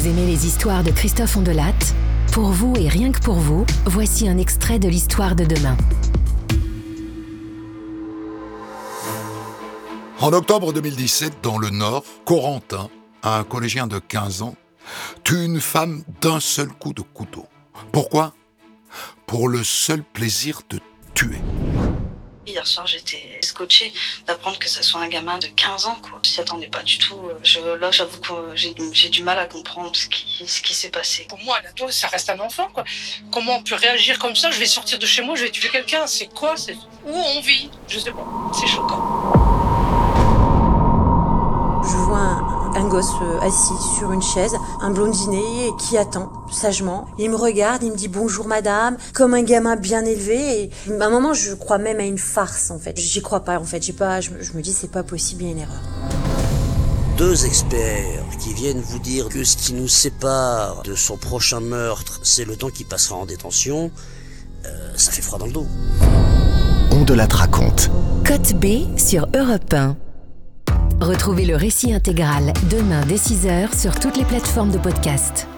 Vous aimez les histoires de Christophe Ondelat Pour vous et rien que pour vous, voici un extrait de l'histoire de demain. En octobre 2017, dans le Nord, Corentin, un collégien de 15 ans, tue une femme d'un seul coup de couteau. Pourquoi? Pour le seul plaisir de tuer. Hier soir, j'étais scotché d'apprendre que ce soit un gamin de 15 ans. Quoi. Je s'y attendais pas du tout. Je, là, j'avoue que j'ai, du mal à comprendre ce qui, s'est passé. Pour moi, un ça reste un enfant. Quoi. Comment on peut réagir comme ça? Je vais sortir de chez moi, je vais tuer quelqu'un. C'est quoi? Où on vit? Je sais pas. C'est choquant. Un, gosse euh, assis sur une chaise, un blondinet qui attend sagement. Il me regarde, il me dit bonjour madame, comme un gamin bien élevé. Et à un moment, je crois même à une farce en fait. J'y crois pas en fait. J'ai pas, je, me- je me dis c'est pas possible, il y a une erreur. Deux experts qui viennent vous dire que ce qui nous sépare de son prochain meurtre, c'est le temps qu'il passera en détention, euh, ça fait froid dans le dos. On de la raconte. Côte B sur Europe 1. Retrouvez le récit intégral demain dès 6h sur toutes les plateformes de podcast.